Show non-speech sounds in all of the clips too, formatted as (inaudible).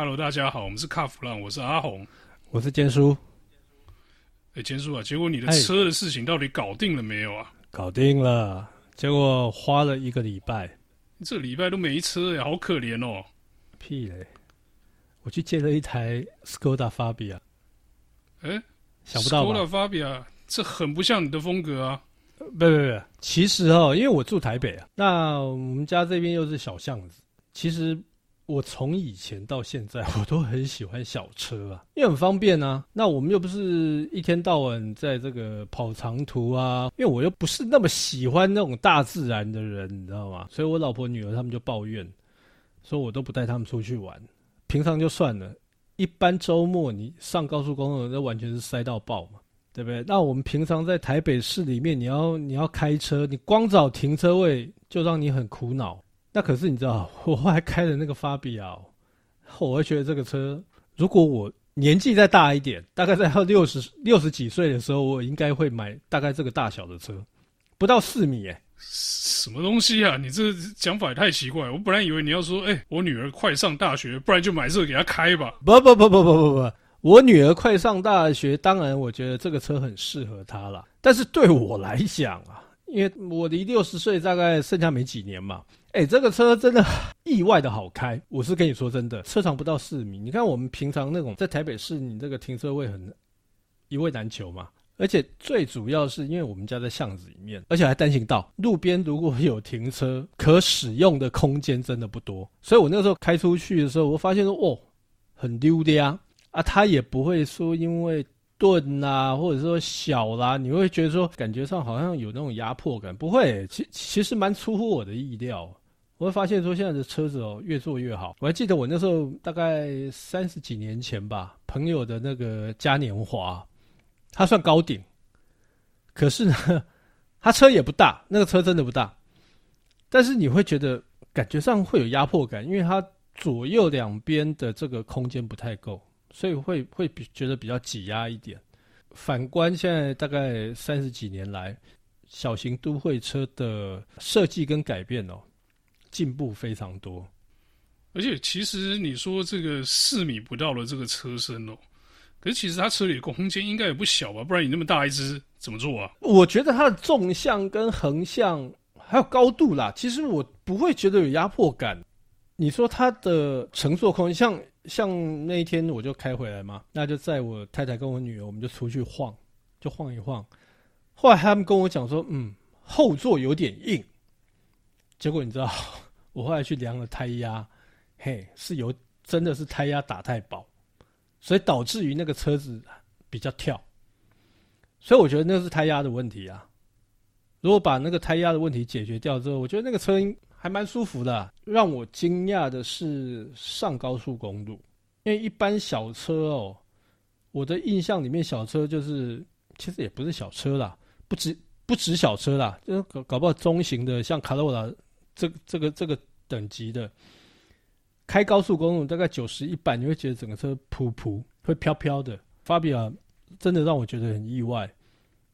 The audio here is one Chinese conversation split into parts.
Hello，大家好，我们是卡弗朗，我是阿红，我是坚叔。哎，坚叔啊，结果你的车的事情到底搞定了没有啊？搞定了，结果花了一个礼拜，这礼拜都没车呀，好可怜哦。屁嘞！我去借了一台 Skoda Fabia。哎，想不到吧？Skoda Fabia，这很不像你的风格啊。不不不，其实哦，因为我住台北啊，那我们家这边又是小巷子，其实。我从以前到现在，(laughs) 我都很喜欢小车啊，因为很方便啊。那我们又不是一天到晚在这个跑长途啊，因为我又不是那么喜欢那种大自然的人，你知道吗？所以我老婆女儿他们就抱怨，说我都不带他们出去玩。平常就算了，一般周末你上高速公路，那完全是塞到爆嘛，对不对？那我们平常在台北市里面，你要你要开车，你光找停车位就让你很苦恼。那可是你知道，(laughs) 我后来开的那个法比亚，我会觉得这个车，如果我年纪再大一点，大概在要六十六十几岁的时候，我应该会买大概这个大小的车，不到四米诶。什么东西啊？你这讲法也太奇怪。我本来以为你要说，哎，我女儿快上大学，不然就买这个给她开吧。不不不不不不不，我女儿快上大学，当然我觉得这个车很适合她了。但是对我来讲啊，因为我离六十岁大概剩下没几年嘛。哎、这个车真的意外的好开，我是跟你说真的，车长不到四米。你看我们平常那种在台北市，你这个停车位很一位难求嘛。而且最主要是因为我们家在巷子里面，而且还单行道，路边如果有停车可使用的空间真的不多。所以我那个时候开出去的时候，我发现说哦，很溜的呀。啊，它也不会说因为钝啊，或者说小啦，你会觉得说感觉上好像有那种压迫感，不会，其其实蛮出乎我的意料。我会发现说，现在的车子哦，越做越好。我还记得我那时候大概三十几年前吧，朋友的那个嘉年华，它算高顶，可是呢，它车也不大，那个车真的不大，但是你会觉得感觉上会有压迫感，因为它左右两边的这个空间不太够，所以会会比觉得比较挤压一点。反观现在大概三十几年来，小型都会车的设计跟改变哦。进步非常多，而且其实你说这个四米不到的这个车身哦，可是其实它车里的空间应该也不小吧？不然你那么大一只怎么做啊？我觉得它的纵向跟横向还有高度啦，其实我不会觉得有压迫感。你说它的乘坐空间，像像那一天我就开回来嘛，那就载我太太跟我女儿，我们就出去晃，就晃一晃。后来他们跟我讲说，嗯，后座有点硬。结果你知道，(laughs) 我后来去量了胎压，嘿，是有真的是胎压打太薄，所以导致于那个车子比较跳，所以我觉得那是胎压的问题啊。如果把那个胎压的问题解决掉之后，我觉得那个车还蛮舒服的。让我惊讶的是上高速公路，因为一般小车哦，我的印象里面小车就是其实也不是小车啦，不止不止小车啦，就是搞搞不好中型的像卡罗拉。这这个这个等级的开高速公路大概九十一百，你会觉得整个车噗噗会飘飘的。法比亚真的让我觉得很意外，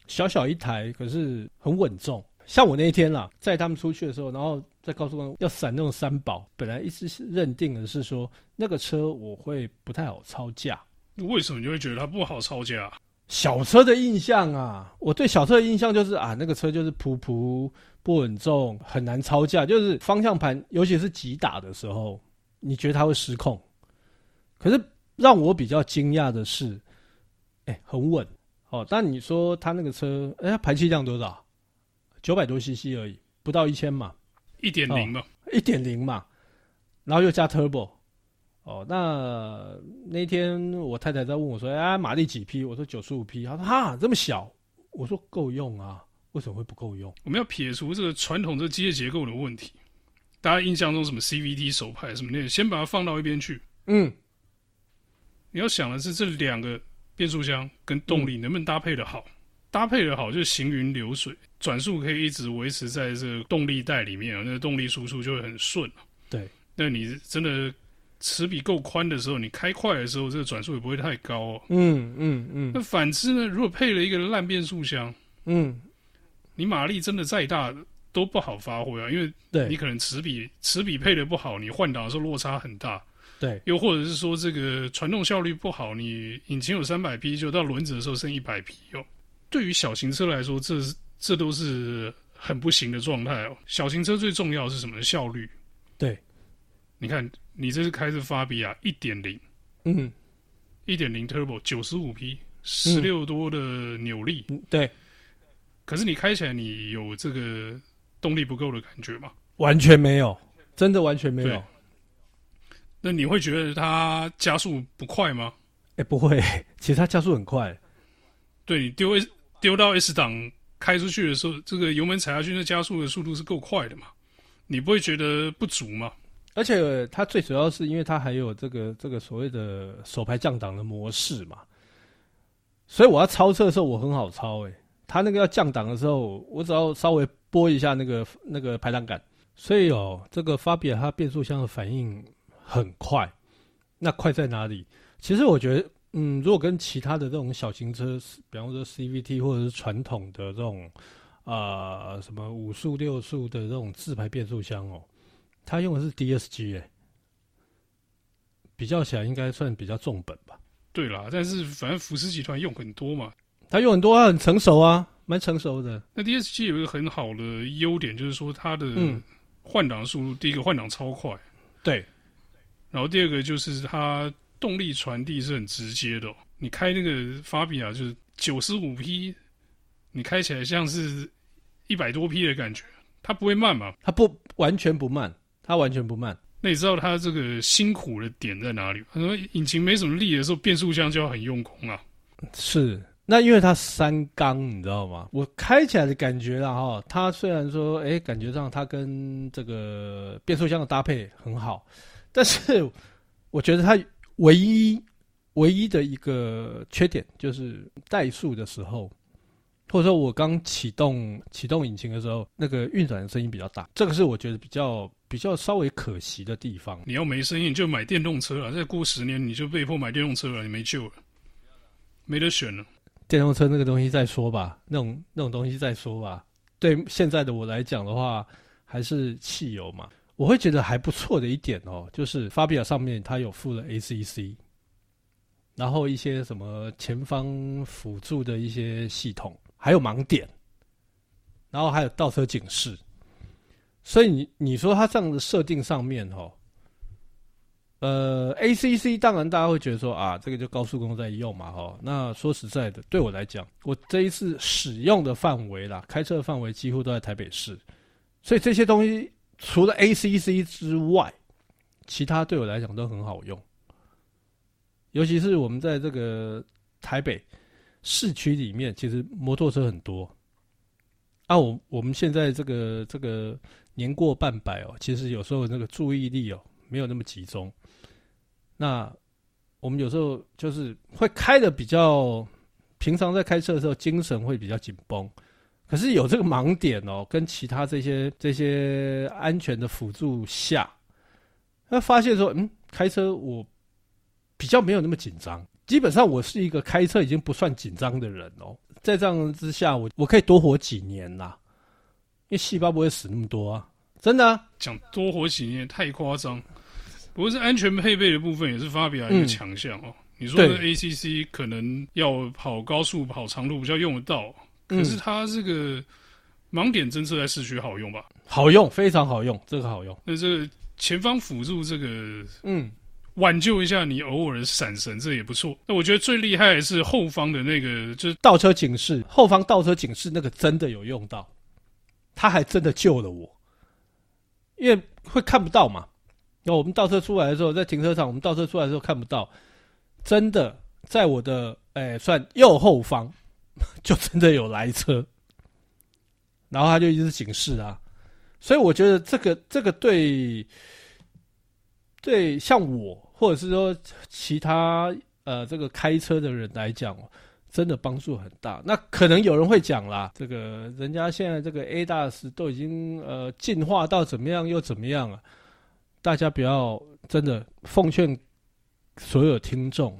小小一台可是很稳重。像我那一天啦，载他们出去的时候，然后在高速公路要闪那种三宝，本来一直是认定的是说那个车我会不太好超价。为什么你会觉得它不好超价？小车的印象啊，我对小车的印象就是啊，那个车就是噗噗不稳重，很难超驾，就是方向盘，尤其是急打的时候，你觉得它会失控。可是让我比较惊讶的是，哎、欸，很稳哦。但你说它那个车，哎、欸，排气量多少？九百多 CC 而已，不到一千嘛，一点零嘛，一点零嘛，然后又加 Turbo。哦，那那天我太太在问我说：“哎，马力几匹？”我说：“九十五匹。”她说：“哈，这么小。”我说：“够用啊，为什么会不够用？”我们要撇除这个传统这机械结构的问题，大家印象中什么 CVT 手排什么那些，先把它放到一边去。嗯，你要想的是这两个变速箱跟动力能不能搭配的好？嗯、搭配的好就是行云流水，转速可以一直维持在这个动力带里面，那个动力输出就会很顺。对，那你真的。齿比够宽的时候，你开快的时候，这个转速也不会太高哦。嗯嗯嗯。那反之呢？如果配了一个烂变速箱，嗯，你马力真的再大都不好发挥啊，因为你可能齿比齿比配的不好，你换挡的时候落差很大。对，又或者是说这个传动效率不好，你引擎有三百匹，就到轮子的时候剩一百匹哦。对于小型车来说，这这都是很不行的状态哦。小型车最重要的是什么？效率。对，你看，你这是开着法比亚一点零，嗯，一点零 Turbo 九十五匹，十六多的扭力，嗯，对。可是你开起来，你有这个动力不够的感觉吗？完全没有，真的完全没有。那你会觉得它加速不快吗？哎、欸，不会，(laughs) 其实它加速很快。对，你丢 S 丢到 S 档开出去的时候，这个油门踩下去，那加速的速度是够快的嘛？你不会觉得不足吗？而且它最主要是因为它还有这个这个所谓的手排降档的模式嘛，所以我要超车的时候我很好超诶、它那个要降档的时候，我只要稍微拨一下那个那个排档杆，所以哦，这个法比亚它变速箱的反应很快。那快在哪里？其实我觉得，嗯，如果跟其他的这种小型车，比方说 CVT 或者是传统的这种啊、什么五速六速的这种自排变速箱哦，它用的是 DSG 诶、欸，比较起来应该算比较重本吧？对啦，但是反正福斯集团用很多嘛。他用很多，他很成熟啊，蛮成熟的。那 DSG 有一个很好的优点，就是说它的换挡速度，第一个换挡超快，对。然后第二个就是它动力传递是很直接的。你开那个法比亚就是九十五匹，你开起来像是一百多匹的感觉，它不会慢嘛？它不完全不慢，它完全不慢。那你知道它这个辛苦的点在哪里？他说引擎没什么力的时候，变速箱就要很用功啊。是。那因为它三缸，你知道吗？我开起来的感觉啦，哈，它虽然说，哎，感觉上它跟这个变速箱的搭配很好，但是我觉得它唯一唯一的一个缺点就是怠速的时候，或者说我刚启动启动引擎的时候，那个运转的声音比较大，这个是我觉得比较比较稍微可惜的地方。你要没声音，你就买电动车了，再过十年你就被迫买电动车了，你没救了，没得选了。电动车那个东西再说吧，那种那种东西再说吧。对现在的我来讲的话，还是汽油嘛。我会觉得还不错的一点哦，就是法比亚上面它有附了 ACC，然后一些什么前方辅助的一些系统，还有盲点，然后还有倒车警示。所以你你说它这样的设定上面哦。呃，ACC 当然大家会觉得说啊，这个就高速公路在用嘛，哈。那说实在的，对我来讲，我这一次使用的范围啦，开车的范围几乎都在台北市，所以这些东西除了 ACC 之外，其他对我来讲都很好用。尤其是我们在这个台北市区里面，其实摩托车很多。啊，我我们现在这个这个年过半百哦，其实有时候那个注意力哦，没有那么集中。那我们有时候就是会开的比较，平常在开车的时候精神会比较紧绷，可是有这个盲点哦，跟其他这些这些安全的辅助下，那发现说，嗯，开车我比较没有那么紧张，基本上我是一个开车已经不算紧张的人哦，在这样之下，我我可以多活几年啦，因为细胞不会死那么多啊，真的啊，讲多活几年太夸张。不过，是安全配备的部分也是法比亚一个强项哦。你说的 ACC 可能要跑高速、跑长路比较用得到，可是它这个盲点侦测在市区好用吧？好用，非常好用，这个好用。那这个前方辅助这个，嗯，挽救一下你偶尔的闪神，这也不错。那我觉得最厉害的是后方的那个，就是倒车警示，后方倒车警示那个真的有用到，他还真的救了我，因为会看不到嘛。那我们倒车出来的时候，在停车场，我们倒车出来的时候看不到，真的在我的哎、算右后方，(laughs) 就真的有来车，然后他就一直警示啊，所以我觉得这个这个对对像我或者是说其他呃这个开车的人来讲，真的帮助很大。那可能有人会讲啦，这个人家现在这个 ADAS 都已经呃进化到怎么样又怎么样了。大家不要真的奉劝所有听众，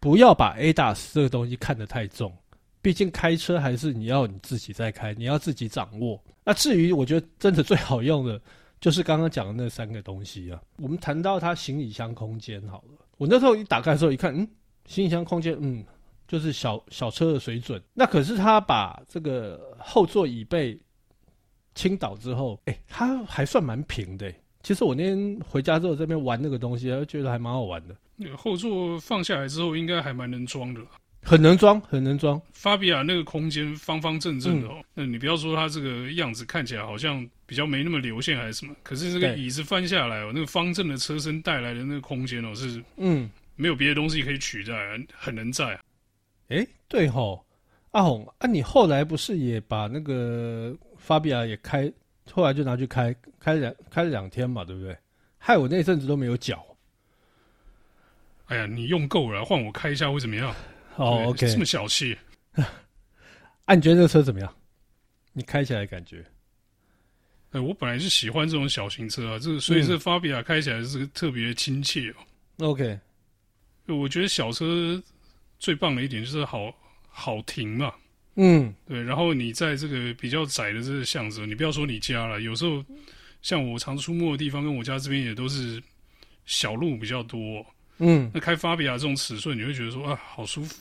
不要把 ADAS 这个东西看得太重。毕竟开车还是你要你自己在开，你要自己掌握。那至于我觉得真的最好用的，就是刚刚讲的那三个东西啊。我们谈到它行李箱空间好了，我那时候一打开的时候一看，嗯，行李箱空间，嗯，就是小小车的水准。那可是他把这个后座椅背倾倒之后，哎、欸，它还算蛮平的、其实我那天回家之后这边玩那个东西，觉得还蛮好玩的。那个后座放下来之后，应该还蛮能装的。很能装，很能装。法比亚那个空间方方正正的哦，那、嗯、你不要说它这个样子看起来好像比较没那么流线还是什么，可是这个椅子翻下来哦，那个方正的车身带来的那个空间哦，是嗯，没有别的东西可以取代，很能载。哎，对吼，阿红啊，你后来不是也把那个法比亚也开，后来就拿去开，开两开了两天嘛，对不对？害我那阵子都没有脚。哎呀，你用够了，换我开一下会怎么样？哦，OK，这么小气。(laughs) 啊，你觉得这个车怎么样？你开起来的感觉？哎，我本来是喜欢这种小型车啊，这个所以这法比亚开起来是特别亲切哦。OK，我觉得小车最棒的一点就是好好停嘛。嗯，对。然后你在这个比较窄的这个巷子，你不要说你家了，有时候像我常出没的地方，跟我家这边也都是小路比较多。嗯，那开法比亚这种尺寸，你会觉得说啊，好舒服。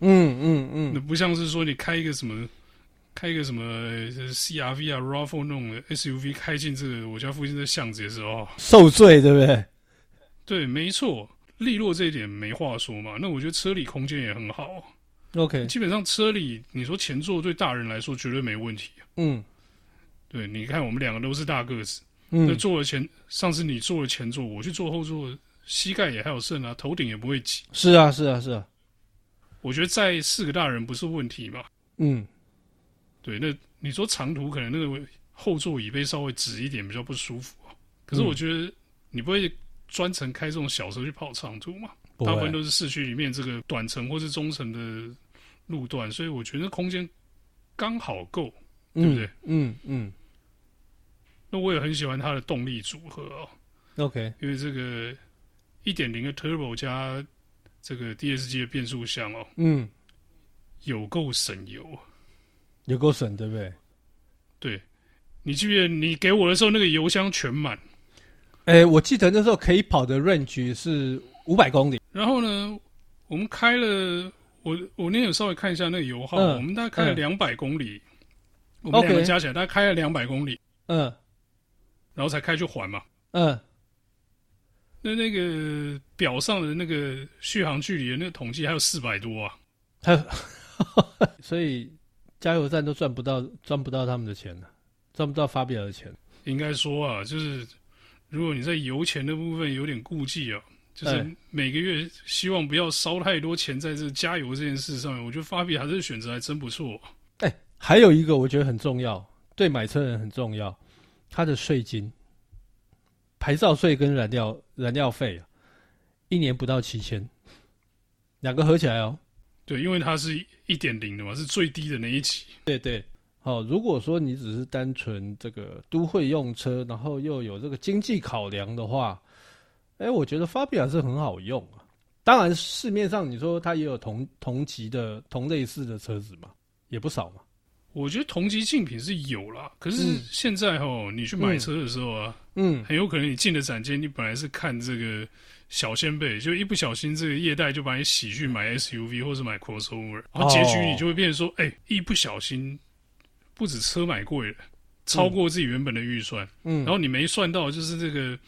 嗯嗯嗯，那不像是说你开一个什么，开一个什么 CRV 啊、RAV4 那种 SUV 开进这个我家附近的巷子的时候，受罪，对不对？对，没错，利落这一点没话说嘛。那我觉得车里空间也很好。OK，基本上车里你说前座对大人来说绝对没问题。嗯，对，你看我们两个都是大个子，嗯，那坐了前，上次你坐了前座，我去坐后座，膝盖也还有剩啊，头顶也不会挤。是啊，是啊，是啊。我觉得载四个大人不是问题嘛。嗯，对，那你说长途可能那个后座椅背稍微直一点比较不舒服，可是我觉得你不会专程开这种小车去跑长途嘛？大部分都是市区里面这个短程或是中程的路段，所以我觉得空间刚好够，对不对？嗯嗯，嗯。那我也很喜欢它的动力组合哦。OK，因为这个一点零的 Turbo 加。这个 DSG 的变速箱哦，嗯，有够省油，有够省，对不对？对，你记不记得你给我的时候，那个油箱全满？哎，我记得那时候可以跑的 range 是五百公里。然后呢，我们开了，我我那天有稍微看一下那个油耗，嗯、我们大概开了两百公里，嗯、我们两个加起来大概开了两百公里，嗯，然后才开去还嘛，嗯。那那个表上的那个续航距离的那个统计还有四百多啊，还有，(laughs) 所以加油站都赚不到赚不到他们的钱了，赚不到发表的钱。应该说啊，就是如果你在油钱的部分有点顾忌啊，就是每个月希望不要烧太多钱在这加油这件事上面，我觉得发比还是选择还真不错。哎，还有一个我觉得很重要，对买车人很重要，他的税金。牌照税跟燃料燃料费啊，一年不到七千，两个合起来哦。对，因为它是一点零的嘛，是最低的那一级。对对，好，如果说你只是单纯这个都会用车，然后又有这个经济考量的话，哎，我觉得法比亚是很好用啊。当然，市面上你说它也有同同级的同类似的车子嘛，也不少嘛。我觉得同级竞品是有啦，可是现在哦，你去买车的时候啊，嗯，很有可能你进的展间，你本来是看这个小掀背，就一不小心这个业代就把你洗去买 SUV 或是买 crossover，然后结局你就会变成说，哎、欸，一不小心不止车买贵了，超过自己原本的预算，嗯，然后你没算到就是这个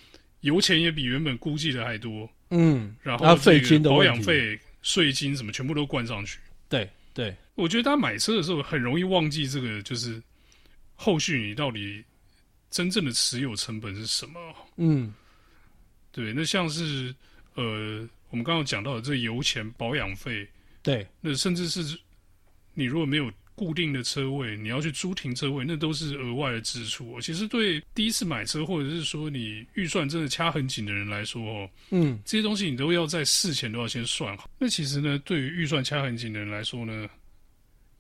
油钱也比原本估计的还多，嗯，然后税金的保养费、税金什么全部都灌上去，对对。我觉得大家买车的时候很容易忘记这个，就是后续你到底真正的持有成本是什么？嗯，对，那像是呃，我们刚刚讲到的这油钱、保养费，对，那甚至是你如果没有固定的车位，你要去租停车位，那都是额外的支出。其实对第一次买车或者是说你预算真的掐很紧的人来说，哦，嗯，这些东西你都要在事前都要先算好。那其实呢，对于预算掐很紧的人来说呢，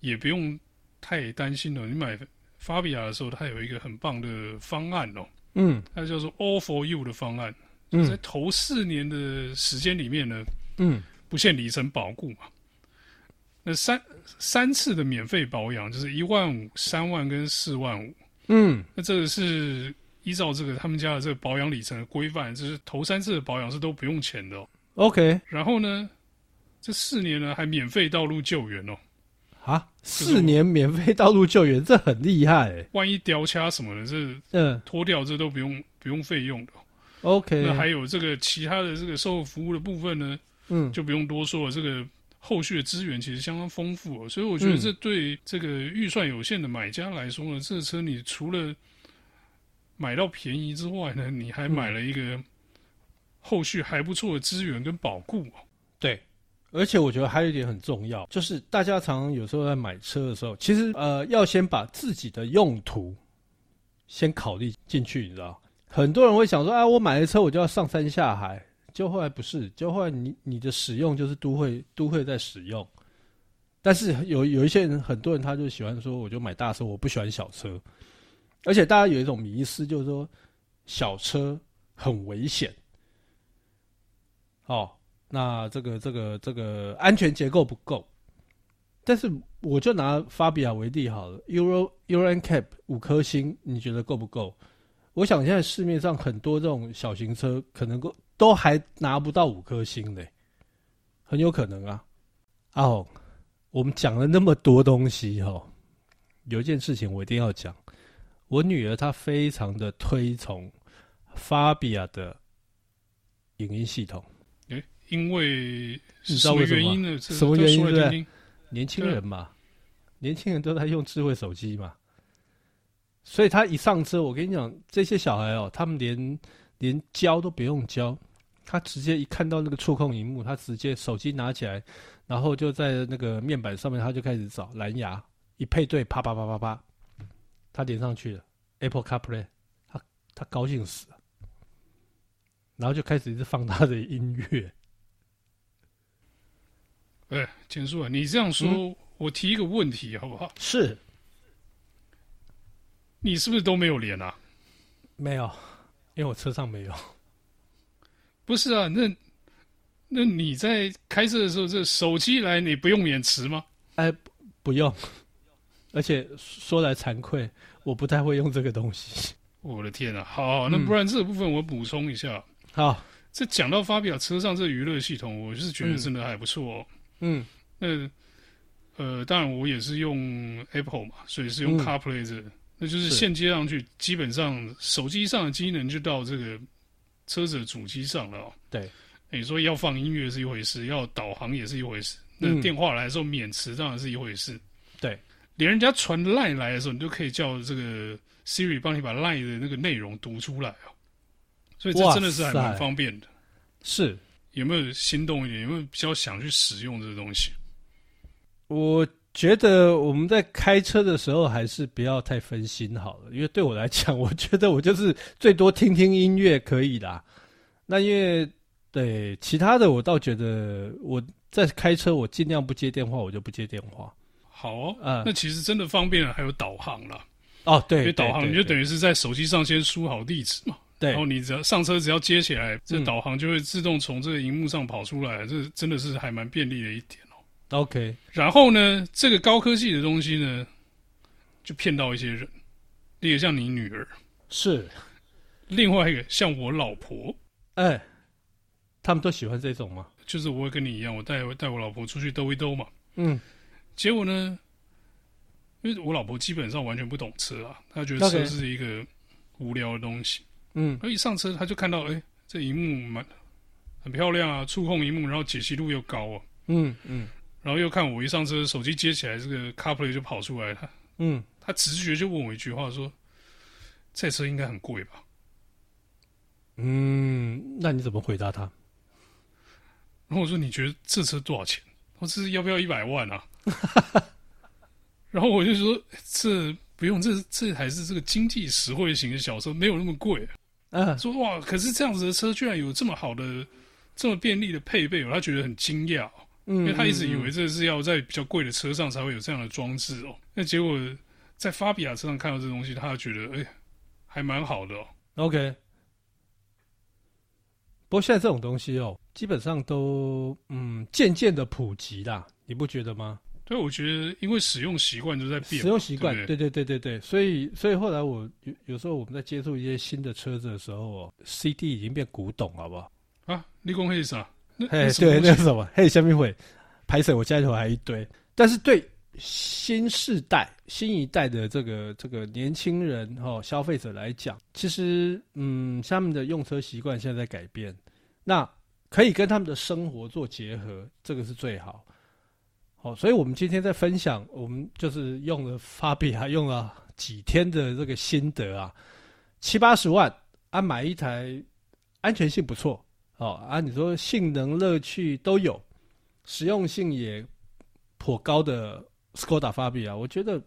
也不用太担心了。你买法比亚的时候，它有一个很棒的方案哦。嗯，它叫做 All for You 的方案。嗯，在头四年的时间里面呢，嗯，不限里程保固嘛。那三三次的免费保养，就是一万五、三万跟四万五。嗯，那这个是依照这个他们家的这个保养里程的规范，就是头三次的保养是都不用钱的哦。OK，然后呢，这四年呢还免费道路救援哦。啊，四年免费道路救援，这很厉害欸。万一掉卡什么的，这嗯脱掉这都不用不用费用的。OK，那还有这个其他的这个售后服务的部分呢，嗯，就不用多说了。这个后续的资源其实相当丰富哦，所以我觉得这对这个预算有限的买家来说呢，这个车你除了买到便宜之外呢，你还买了一个后续还不错的资源跟保固。对。而且我觉得还有一点很重要，就是大家常常有时候在买车的时候，其实呃要先把自己的用途先考虑进去，你知道？很多人会想说，啊，我买了车我就要上山下海，就后来不是，就后来你你的使用就是都会都会在使用，但是有有一些人，很多人他就喜欢说，我就买大车，我不喜欢小车，而且大家有一种迷思，就是说小车很危险，哦。那这个这个这个安全结构不够，但是我就拿法比亚为例好了，Euro Euro NCAP 五颗星，你觉得够不够？我想现在市面上很多这种小型车，可能够都还拿不到五颗星嘞，很有可能啊。哦，我们讲了那么多东西哈，有一件事情我一定要讲，我女儿她非常的推崇法比亚的影音系统。因为什么原因呢？什么原因？对，年轻人嘛，年轻人都在用智慧手机嘛，所以他一上车，我跟你讲，这些小孩哦，他们连连教都不用教，他直接一看到那个触控荧幕，他直接手机拿起来，然后就在那个面板上面，他就开始找蓝牙，一配对，啪啪啪啪啪，他连上去了，Apple CarPlay，他他高兴死了，然后就开始一直放他的音乐。(laughs) 哎，简叔啊，你这样说，嗯、我提一个问题好不好？是，你是不是都没有连啊？没有，因为我车上没有。不是啊，那那你在开车的时候，这手机来你不用免持吗？哎，不用。(laughs) 而且说来惭愧，我不太会用这个东西。(laughs) 我的天啊！好，那不然这个部分我补充一下。嗯、好，这讲到发表车上这娱乐系统，我就是觉得真的还不错哦。嗯嗯，那呃，当然我也是用 Apple 嘛，所以是用 CarPlay 这个，嗯、那就是线接上去，基本上手机上的机能就到这个车子的主机上了、喔。对，你说要放音乐是一回事，要导航也是一回事。那电话来的时候免持当然是一回事。嗯、对，连人家传 Line 来的时候，你都可以叫这个 Siri 帮你把 Line 的那个内容读出来哦、喔。所以这真的是还蛮方便的。是。有没有心动一点？有没有比较想去使用这个东西？我觉得我们在开车的时候还是不要太分心好了，因为对我来讲，我觉得我就是最多听听音乐可以啦。那因为对其他的，我倒觉得我在开车，我尽量不接电话，我就不接电话。好哦，嗯，那其实真的方便了，还有导航啦。哦，对，因为导航你就等于是在手机上先输好地址嘛。对，然后你只要上车，只要接起来，这导航就会自动从这个荧幕上跑出来，嗯、这真的是还蛮便利的一点哦。OK，然后呢，这个高科技的东西呢，就骗到一些人，例如像你女儿，是，另外一个像我老婆，哎，他们都喜欢这种吗？就是我会跟你一样，我带带我老婆出去兜一兜嘛。嗯，结果呢，因为我老婆基本上完全不懂车啊，她觉得车是一个无聊的东西。嗯，而一上车，她就看到，哎、欸，这一幕蛮很漂亮啊，触控萤幕，然后解析度又高啊，嗯嗯，然后又看我一上车，手机接起来，这个 CarPlay 就跑出来，他，嗯，他直觉就问我一句话，说，这车应该很贵吧？嗯，那你怎么回答他？然后我说，你觉得这车多少钱？我说这是要不要一百万啊？(laughs) 然后我就说，这不用，这这还是这个经济实惠型的小车，没有那么贵。嗯，说哇，可是这样子的车居然有这么好的、这么便利的配备哦，他觉得很惊讶哦。嗯，因为他一直以为这是要在比较贵的车上才会有这样的装置哦。那结果在法比亚车上看到这东西，他觉得哎，还蛮好的哦。OK，不过现在这种东西哦，基本上都嗯渐渐的普及啦，你不觉得吗？对，我觉得因为使用习惯就在变，使用习惯，对对对对对对，所以所以后来我有有时候我们在接触一些新的车子的时候哦，CD 已经变古董，好不好？啊，立功黑啥？哎，对，那是什么？嘿，下面会拍摄，我家里头还一堆。但是对新世代、新一代的这个这个年轻人哈消费者来讲，其实嗯，他们的用车习惯现在在改变，那可以跟他们的生活做结合，这个是最好。好，所以我们今天在分享，我们就是用了法比亚，用了几天的这个心得啊，七八十万啊，买一台安全性不错。哦啊，你说性能、乐趣都有，实用性也颇高的 Skoda Fabia，我觉得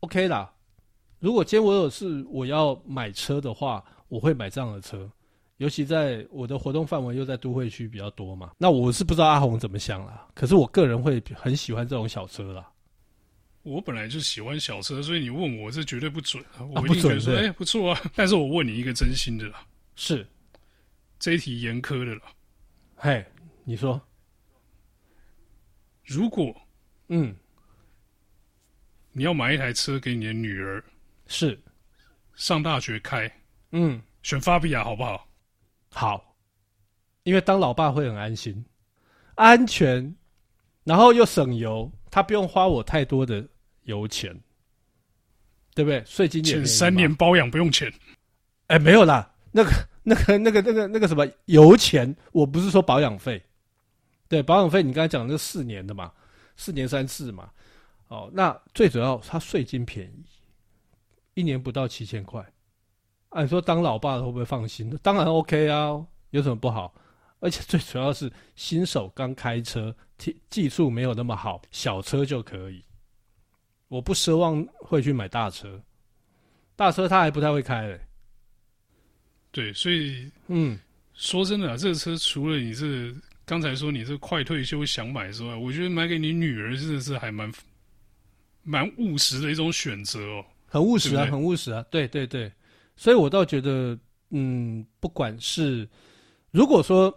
OK 啦。如果今天我有事我要买车的话，我会买这样的车，尤其在我的活动范围又在都会区比较多嘛。那我是不知道阿红怎么想啦，可是我个人会很喜欢这种小车啦。我本来就喜欢小车，所以你问我这绝对不准啊，我一定觉得说哎、欸、不错啊。但是我问你一个真心的啦，是。这一题严苛的了，嘿，你说，如果嗯，你要买一台车给你的女儿，是。上大学开，嗯，选法比亚好不好？好，因为当老爸会很安心，安全，然后又省油，他不用花我太多的油钱，对不对？税金也前三年保养不用钱，哎，没有啦，那个。那个、那个、那个、那个什么油钱，我不是说保养费，对，保养费你刚才讲的是四年的嘛，四年三次嘛，哦，那最主要它税金便宜，一年不到七千块，按说当老爸的会不会放心？当然 OK 啊，有什么不好？而且最主要是新手刚开车，技技术没有那么好，小车就可以，我不奢望会去买大车，大车他还不太会开嘞、对，所以嗯，说真的啊，这个车除了你这刚才说你这快退休想买之外，我觉得买给你女儿真的是还蛮蛮务实的一种选择哦。很务实啊，很务实啊，对对对。所以我倒觉得，嗯，不管是如果说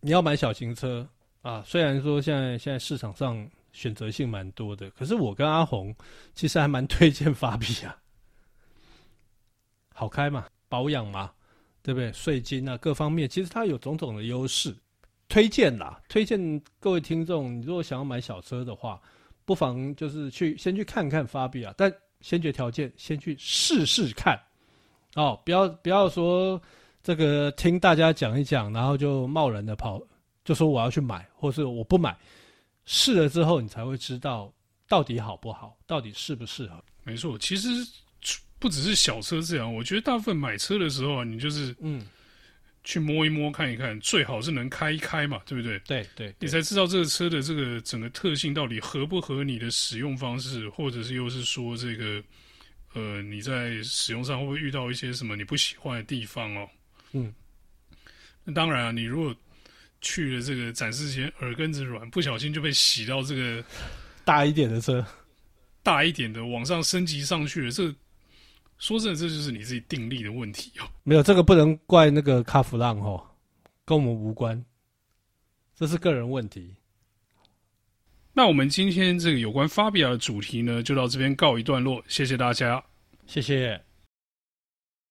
你要买小型车啊，虽然说现在现在市场上选择性蛮多的，可是我跟阿红其实还蛮推荐 (laughs) 法比啊，好开嘛。保养嘛，对不对？税金啊，各方面其实它有种种的优势，推荐啦，推荐各位听众，你如果想要买小车的话，不妨就是去先去看看法比啊，但先决条件先去试试看，哦，不要不要说这个听大家讲一讲，然后就贸然的跑，就说我要去买，或是我不买，试了之后你才会知道到底好不好，到底适不适合。没错，其实。不只是小车这样，我觉得大部分买车的时候啊，你就是嗯，去摸一摸看一看，最好是能开一开嘛，对不对？对对，你才知道这个车的这个整个特性到底合不合你的使用方式，或者是又是说这个呃，你在使用上会不会遇到一些什么你不喜欢的地方哦？嗯，那当然啊，你如果去了这个展示间耳根子软，不小心就被洗到这个大一点的车，大一点的往上升级上去了，这个。说真的，这就是你自己定力的问题哦。(laughs) 没有这个不能怪那个卡弗朗哦，跟我们无关，这是个人问题。那我们今天这个有关发比亚的主题呢，就到这边告一段落，谢谢大家，谢谢。